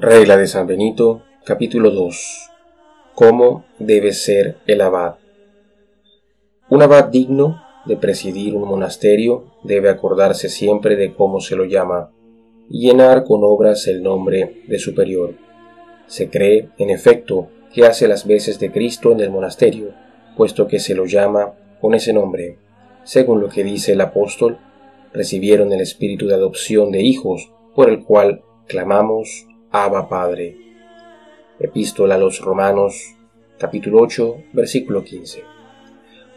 Regla de San Benito, capítulo 2. ¿Cómo debe ser el abad? Un abad digno de presidir un monasterio debe acordarse siempre de cómo se lo llama y llenar con obras el nombre de superior. Se cree, en efecto, que hace las veces de Cristo en el monasterio, puesto que se lo llama con ese nombre. Según lo que dice el apóstol, recibieron el espíritu de adopción de hijos, por el cual clamamos Abba Padre. Epístola a los Romanos, capítulo 8, versículo 15.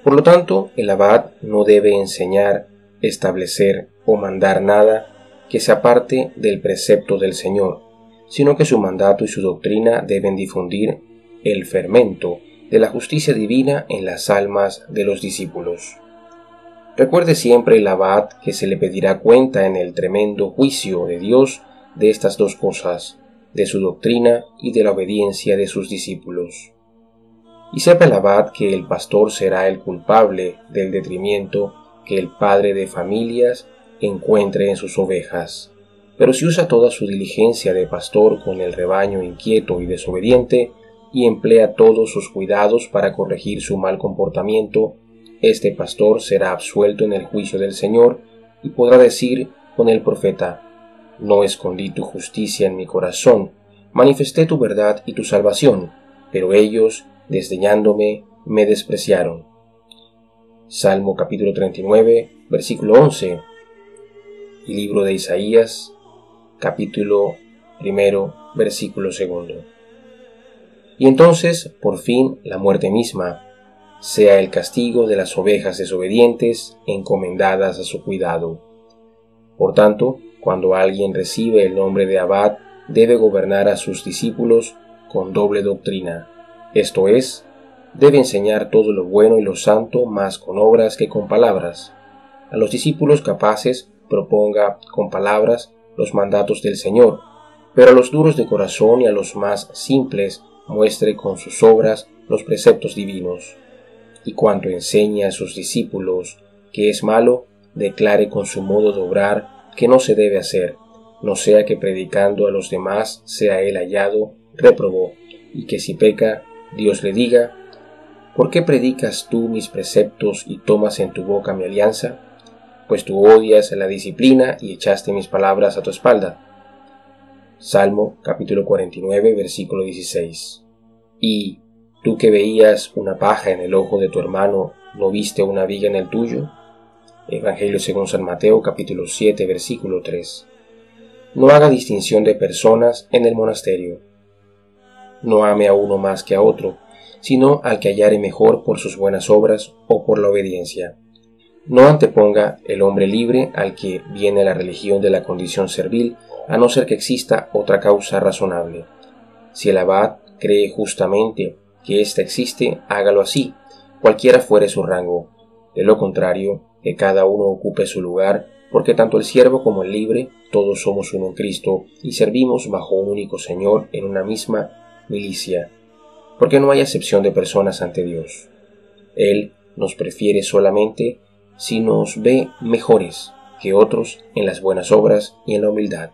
Por lo tanto, el abad no debe enseñar, establecer o mandar nada que se aparte del precepto del Señor, sino que su mandato y su doctrina deben difundir el fermento de la justicia divina en las almas de los discípulos. Recuerde siempre el abad que se le pedirá cuenta en el tremendo juicio de Dios de estas dos cosas, de su doctrina y de la obediencia de sus discípulos. Y sepa el abad que el pastor será el culpable del detrimento que el padre de familias encuentre en sus ovejas. Pero si usa toda su diligencia de pastor con el rebaño inquieto y desobediente, y emplea todos sus cuidados para corregir su mal comportamiento, este pastor será absuelto en el juicio del Señor y podrá decir con el profeta, no escondí tu justicia en mi corazón, manifesté tu verdad y tu salvación, pero ellos, desdeñándome, me despreciaron. Salmo capítulo 39, versículo 11. Y libro de Isaías, capítulo primero, versículo segundo. Y entonces, por fin, la muerte misma, sea el castigo de las ovejas desobedientes encomendadas a su cuidado. Por tanto, cuando alguien recibe el nombre de abad, debe gobernar a sus discípulos con doble doctrina, esto es, debe enseñar todo lo bueno y lo santo más con obras que con palabras. A los discípulos capaces proponga con palabras los mandatos del Señor, pero a los duros de corazón y a los más simples muestre con sus obras los preceptos divinos. Y cuanto enseñe a sus discípulos que es malo, declare con su modo de obrar que no se debe hacer, no sea que predicando a los demás sea él hallado, reprobó, y que si peca, Dios le diga, ¿por qué predicas tú mis preceptos y tomas en tu boca mi alianza? Pues tú odias la disciplina y echaste mis palabras a tu espalda. Salmo capítulo 49 versículo 16. Y tú que veías una paja en el ojo de tu hermano, ¿no viste una viga en el tuyo? Evangelio según San Mateo capítulo 7 versículo 3. No haga distinción de personas en el monasterio. No ame a uno más que a otro, sino al que hallare mejor por sus buenas obras o por la obediencia. No anteponga el hombre libre al que viene la religión de la condición servil, a no ser que exista otra causa razonable. Si el abad cree justamente que ésta existe, hágalo así, cualquiera fuere su rango. De lo contrario, que cada uno ocupe su lugar, porque tanto el siervo como el libre, todos somos uno en Cristo y servimos bajo un único Señor en una misma milicia, porque no hay acepción de personas ante Dios. Él nos prefiere solamente si nos ve mejores que otros en las buenas obras y en la humildad.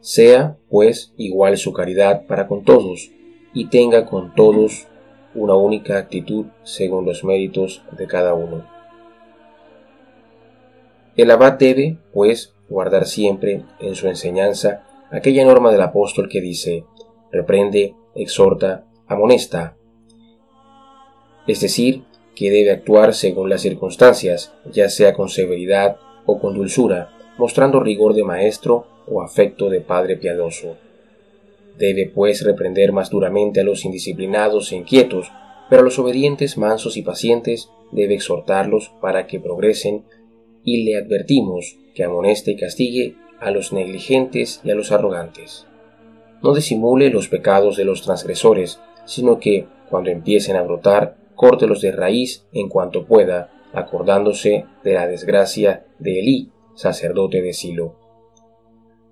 Sea, pues, igual su caridad para con todos, y tenga con todos una única actitud según los méritos de cada uno. El abad debe, pues, guardar siempre en su enseñanza aquella norma del apóstol que dice, reprende, exhorta, amonesta, es decir, que debe actuar según las circunstancias, ya sea con severidad o con dulzura, mostrando rigor de maestro o afecto de padre piadoso. Debe, pues, reprender más duramente a los indisciplinados e inquietos, pero a los obedientes, mansos y pacientes debe exhortarlos para que progresen y le advertimos que amoneste y castigue a los negligentes y a los arrogantes. No disimule los pecados de los transgresores, sino que, cuando empiecen a brotar, córtelos de raíz en cuanto pueda, acordándose de la desgracia de Elí, sacerdote de Silo.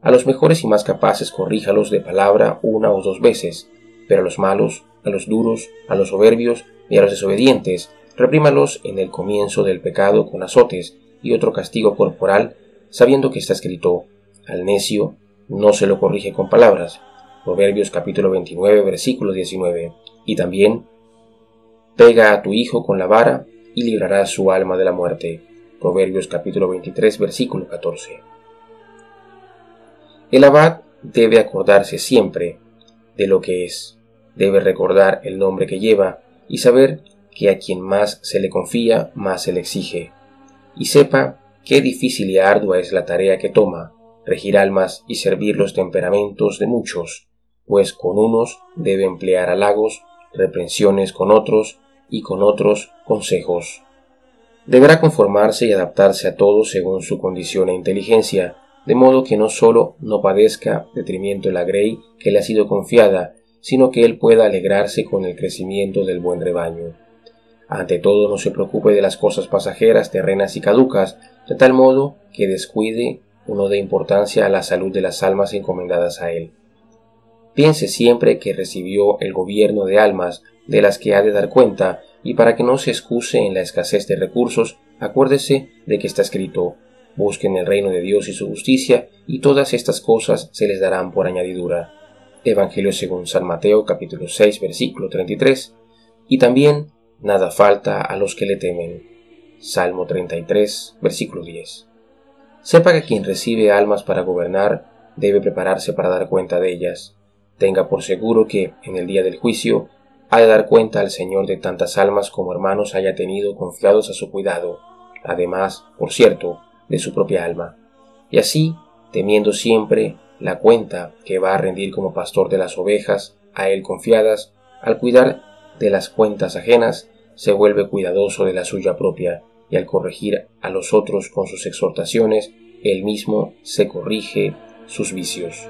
A los mejores y más capaces corríjalos de palabra una o dos veces, pero a los malos, a los duros, a los soberbios y a los desobedientes, reprímalos en el comienzo del pecado con azotes, y otro castigo corporal, sabiendo que está escrito, al necio, no se lo corrige con palabras. Proverbios capítulo 29, versículo 19. Y también, pega a tu hijo con la vara y librarás su alma de la muerte. Proverbios capítulo 23, versículo 14. El abad debe acordarse siempre de lo que es, debe recordar el nombre que lleva y saber que a quien más se le confía, más se le exige, y sepa qué difícil y ardua es la tarea que toma, regir almas y servir los temperamentos de muchos, pues con unos debe emplear halagos, reprensiones con otros y con otros consejos. Deberá conformarse y adaptarse a todo según su condición e inteligencia, de modo que no sólo no padezca detrimento la grey que le ha sido confiada, sino que él pueda alegrarse con el crecimiento del buen rebaño. Ante todo no se preocupe de las cosas pasajeras, terrenas y caducas, de tal modo que descuide uno de importancia a la salud de las almas encomendadas a él. Piense siempre que recibió el gobierno de almas de las que ha de dar cuenta, y para que no se excuse en la escasez de recursos, acuérdese de que está escrito Busquen el reino de Dios y su justicia, y todas estas cosas se les darán por añadidura. Evangelio según San Mateo capítulo 6 versículo 33. Y también nada falta a los que le temen. Salmo 33 versículo 10. Sepa que quien recibe almas para gobernar debe prepararse para dar cuenta de ellas. Tenga por seguro que, en el día del juicio, ha de dar cuenta al Señor de tantas almas como hermanos haya tenido confiados a su cuidado, además, por cierto, de su propia alma, y así, temiendo siempre la cuenta que va a rendir como pastor de las ovejas a él confiadas, al cuidar de las cuentas ajenas, se vuelve cuidadoso de la suya propia, y al corregir a los otros con sus exhortaciones, él mismo se corrige sus vicios.